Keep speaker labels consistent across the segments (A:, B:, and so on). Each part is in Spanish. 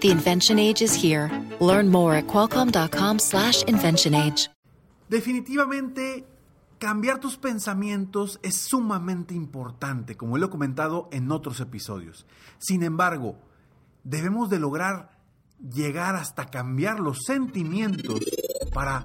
A: The invention age is here. Learn more at qualcomm.com/slash invention age.
B: Definitivamente, cambiar tus pensamientos es sumamente importante, como lo he comentado en otros episodios. Sin embargo, debemos de lograr llegar hasta cambiar los sentimientos para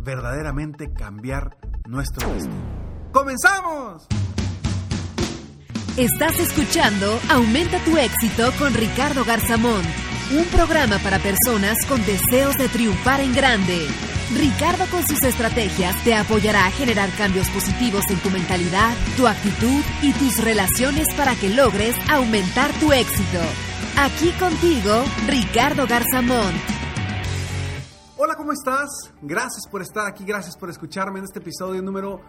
B: verdaderamente cambiar nuestro destino. ¡Comenzamos!
C: Estás escuchando Aumenta tu éxito con Ricardo Garzamón, un programa para personas con deseos de triunfar en grande. Ricardo con sus estrategias te apoyará a generar cambios positivos en tu mentalidad, tu actitud y tus relaciones para que logres aumentar tu éxito. Aquí contigo, Ricardo Garzamón.
B: Hola, ¿cómo estás? Gracias por estar aquí, gracias por escucharme en este episodio número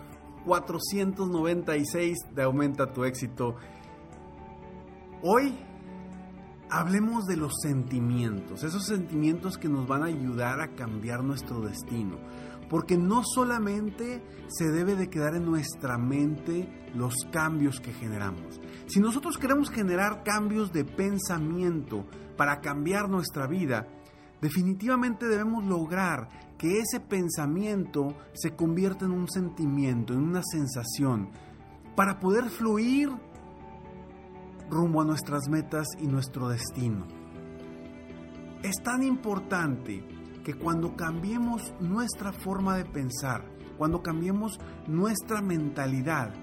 B: 496 de Aumenta tu éxito. Hoy hablemos de los sentimientos, esos sentimientos que nos van a ayudar a cambiar nuestro destino. Porque no solamente se debe de quedar en nuestra mente los cambios que generamos. Si nosotros queremos generar cambios de pensamiento para cambiar nuestra vida, definitivamente debemos lograr que ese pensamiento se convierta en un sentimiento, en una sensación, para poder fluir rumbo a nuestras metas y nuestro destino. Es tan importante que cuando cambiemos nuestra forma de pensar, cuando cambiemos nuestra mentalidad,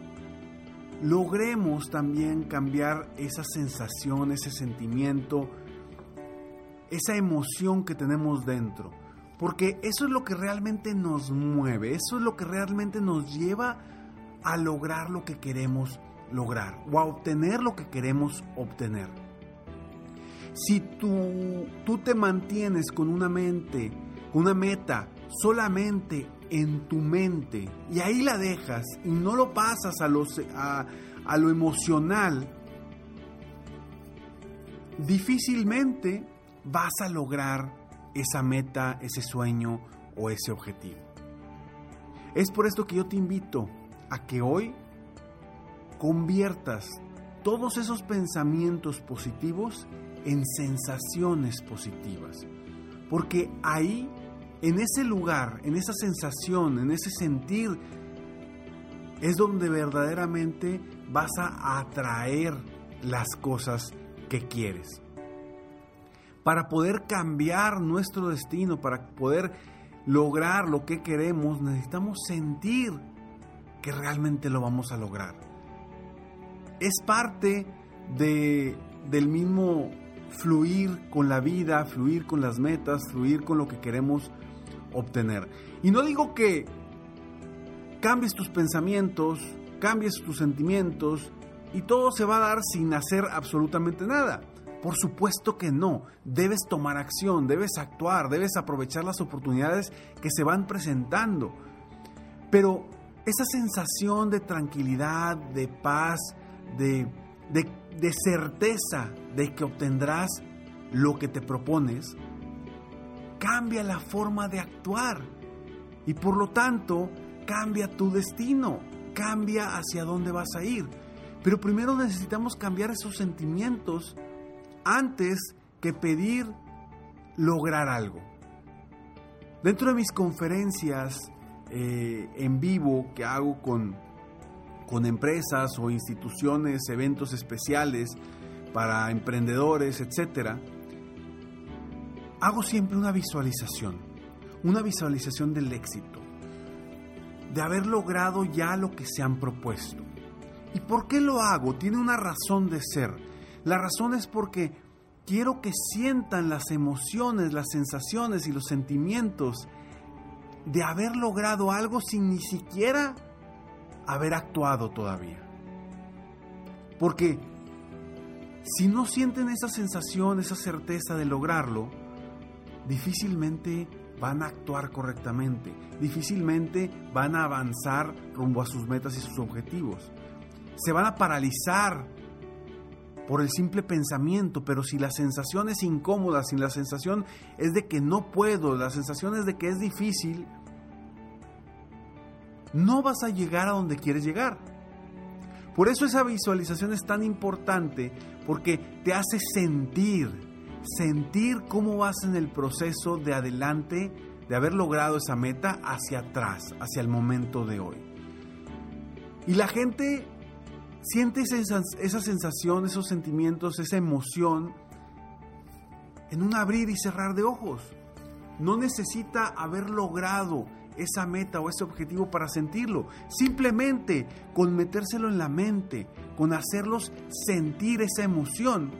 B: logremos también cambiar esa sensación, ese sentimiento, esa emoción que tenemos dentro. Porque eso es lo que realmente nos mueve, eso es lo que realmente nos lleva a lograr lo que queremos lograr o a obtener lo que queremos obtener. Si tú, tú te mantienes con una mente, una meta solamente en tu mente y ahí la dejas y no lo pasas a, a lo emocional, difícilmente vas a lograr esa meta, ese sueño o ese objetivo. Es por esto que yo te invito a que hoy conviertas todos esos pensamientos positivos en sensaciones positivas. Porque ahí, en ese lugar, en esa sensación, en ese sentir, es donde verdaderamente vas a atraer las cosas que quieres. Para poder cambiar nuestro destino, para poder lograr lo que queremos, necesitamos sentir que realmente lo vamos a lograr. Es parte de, del mismo fluir con la vida, fluir con las metas, fluir con lo que queremos obtener. Y no digo que cambies tus pensamientos, cambies tus sentimientos y todo se va a dar sin hacer absolutamente nada. Por supuesto que no. Debes tomar acción, debes actuar, debes aprovechar las oportunidades que se van presentando. Pero esa sensación de tranquilidad, de paz, de, de, certeza de que obtendrás lo que te propones, cambia la forma de actuar. Y por lo tanto, cambia tu destino, cambia hacia dónde vas a ir. Pero primero necesitamos cambiar esos sentimientos antes que pedir lograr algo. Dentro de mis conferencias eh, en vivo que hago con, con empresas o instituciones, eventos especiales para emprendedores, etc., hago siempre una visualización, una visualización del éxito, de haber logrado ya lo que se han propuesto. ¿Y por qué lo hago? Tiene una razón de ser la razón es porque quiero que sientan las emociones, las sensaciones y los sentimientos de haber logrado algo sin ni siquiera haber actuado todavía. Porque si no sienten esa sensación, esa certeza de lograrlo, difícilmente van a actuar correctamente, difícilmente van a avanzar rumbo a sus metas y sus objetivos. Se van a paralizar por el simple pensamiento, pero si la sensación es incómoda, si la sensación es de que no puedo, la sensación es de que es difícil, no vas a llegar a donde quieres llegar. Por eso esa visualización es tan importante, porque te hace sentir, sentir cómo vas en el proceso de adelante, de haber logrado esa meta hacia atrás, hacia el momento de hoy. Y la gente siente esa, sensación, esos sentimientos, esa emoción en un abrir y cerrar de ojos. No necesita haber logrado esa meta o ese objetivo para sentirlo. Simplemente con metérselo en la mente, con hacerlos sentir esa emoción,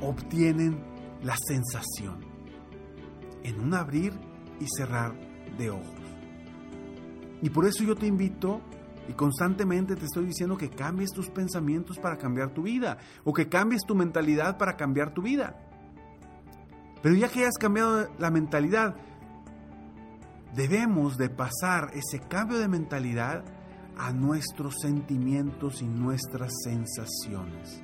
B: obtienen la sensación en un abrir y cerrar de ojos. Y por eso yo te invito y constantemente te estoy diciendo que cambies tus pensamientos para cambiar tu vida o que cambies tu mentalidad para cambiar tu vida. Pero ya que hayas cambiado la mentalidad, debemos de pasar ese cambio de mentalidad a nuestros sentimientos y nuestras sensaciones.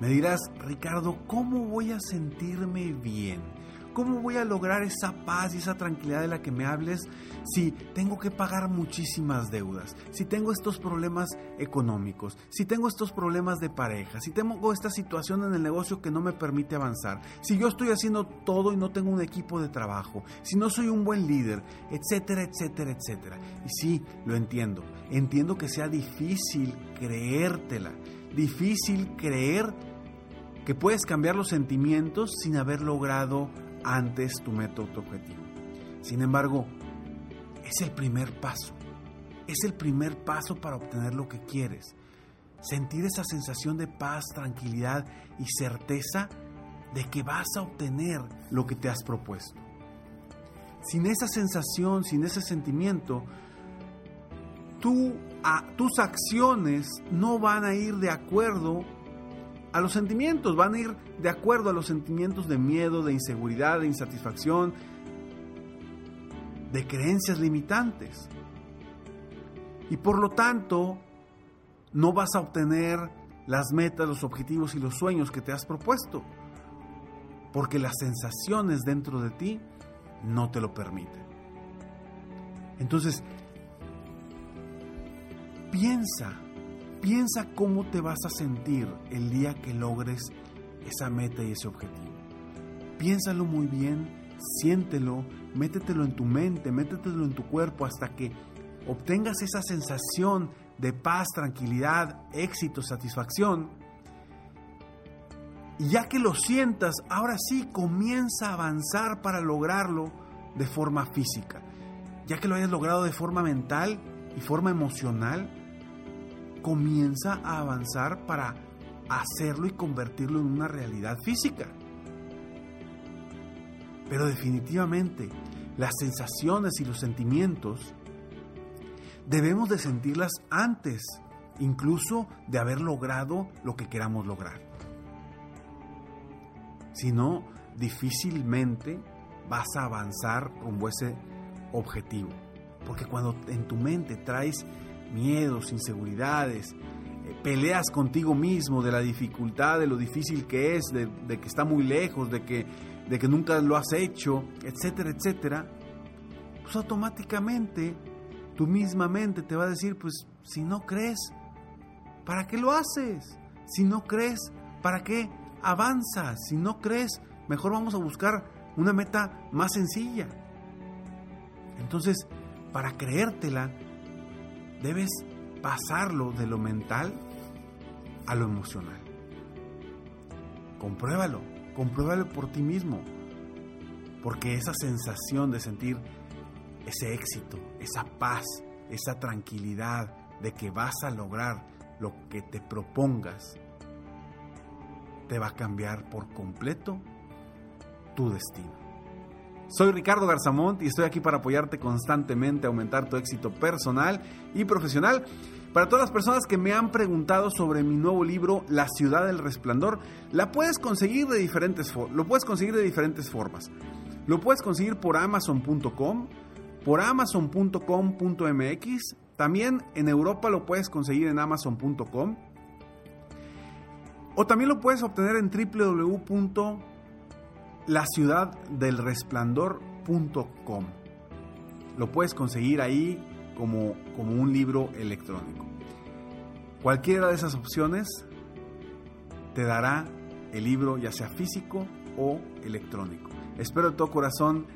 B: Me dirás, Ricardo, ¿cómo voy a sentirme bien? ¿Cómo voy a lograr esa paz y esa tranquilidad de la que me hables si tengo que pagar muchísimas deudas? Si tengo estos problemas económicos, si tengo estos problemas de pareja, si tengo esta situación en el negocio que no me permite avanzar, si yo estoy haciendo todo y no tengo un equipo de trabajo, si no soy un buen líder, etcétera, etcétera, etcétera. Y sí, lo entiendo. Entiendo que sea difícil creértela, difícil creer que puedes cambiar los sentimientos sin haber logrado antes tu meta tu objetivo. Sin embargo, es el primer paso. Es el primer paso para obtener lo que quieres. Sentir esa sensación de paz, tranquilidad y certeza de que vas a obtener lo que te has propuesto. Sin esa sensación, sin ese sentimiento, tú, tus acciones no van a ir de acuerdo a los sentimientos, van a ir de acuerdo a los sentimientos de miedo, de inseguridad, de insatisfacción, de creencias limitantes. Y por lo tanto, no vas a obtener las metas, los objetivos y los sueños que te has propuesto, porque las sensaciones dentro de ti no te lo permiten. Entonces, piensa Piensa cómo te vas a sentir el día que logres esa meta y ese objetivo. Piénsalo muy bien, siéntelo, métetelo en tu mente, métetelo en tu cuerpo hasta que obtengas esa sensación de paz, tranquilidad, éxito, satisfacción. Y ya que lo sientas, ahora sí comienza a avanzar para lograrlo de forma física. Ya que lo hayas logrado de forma mental y forma emocional, comienza a avanzar para hacerlo y convertirlo en una realidad física. Pero definitivamente las sensaciones y los sentimientos debemos de sentirlas antes, incluso de haber logrado lo que queramos lograr. Si no, difícilmente vas a avanzar a ese objetivo. Porque cuando en tu mente traes miedos, inseguridades, eh, peleas contigo mismo de la dificultad, de lo difícil que es, de, que está muy lejos, de que, de que nunca lo has hecho, etcétera, etcétera, pues automáticamente tu misma mente te va a decir, pues si no crees, ¿para qué lo haces? Si no crees, ¿para qué avanzas? Si no crees, mejor vamos a buscar una meta más sencilla. Entonces, para creértela, debes pasarlo de lo mental a lo emocional. Compruébalo, compruébalo por ti mismo, porque esa sensación de sentir ese éxito, esa paz, esa tranquilidad de que vas a lograr lo que te propongas, te va a cambiar por completo tu destino. Soy Ricardo Garzamont y estoy aquí para apoyarte constantemente aumentar tu éxito personal y profesional. Para todas las personas que me han preguntado sobre mi nuevo libro La ciudad del resplandor, la puedes conseguir de diferentes lo puedes conseguir de diferentes formas. Lo puedes conseguir por amazon.com, por amazon.com.mx, también en Europa lo puedes conseguir en amazon.com o también lo puedes obtener en www.laciudaddelresplandor.com. Lo puedes conseguir ahí como, como un libro electrónico. Cualquiera de esas opciones te dará el libro ya sea físico o electrónico. Espero de todo corazón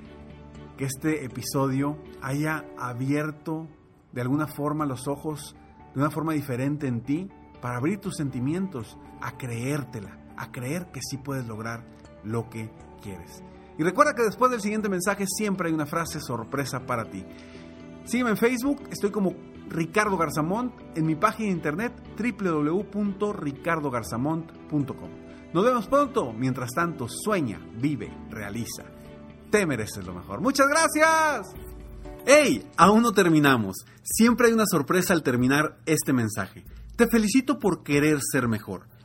B: que este episodio haya abierto de alguna forma los ojos de una forma diferente en ti para abrir tus sentimientos a creértela, a creer que sí puedes lograr lo que quieres. Y recuerda que después del siguiente mensaje siempre hay una frase sorpresa para ti. Sígueme en Facebook, estoy como Ricardo Garzamont, en mi página de internet www.ricardogarzamont.com. Nos vemos pronto, mientras tanto sueña, vive, realiza. Te mereces lo mejor. Muchas gracias. ¡Hey! Aún no terminamos. Siempre hay una sorpresa al terminar este mensaje. Te felicito por querer ser mejor.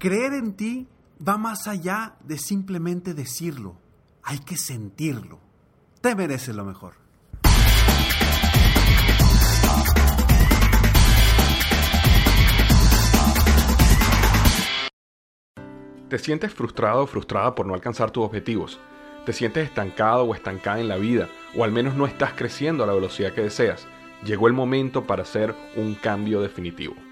B: Creer en ti va más allá de simplemente decirlo. Hay que sentirlo. Te mereces lo mejor.
D: ¿Te sientes frustrado o frustrada por no alcanzar tus objetivos? ¿Te sientes estancado o estancada en la vida? ¿O al menos no estás creciendo a la velocidad que deseas? Llegó el momento para hacer un cambio definitivo.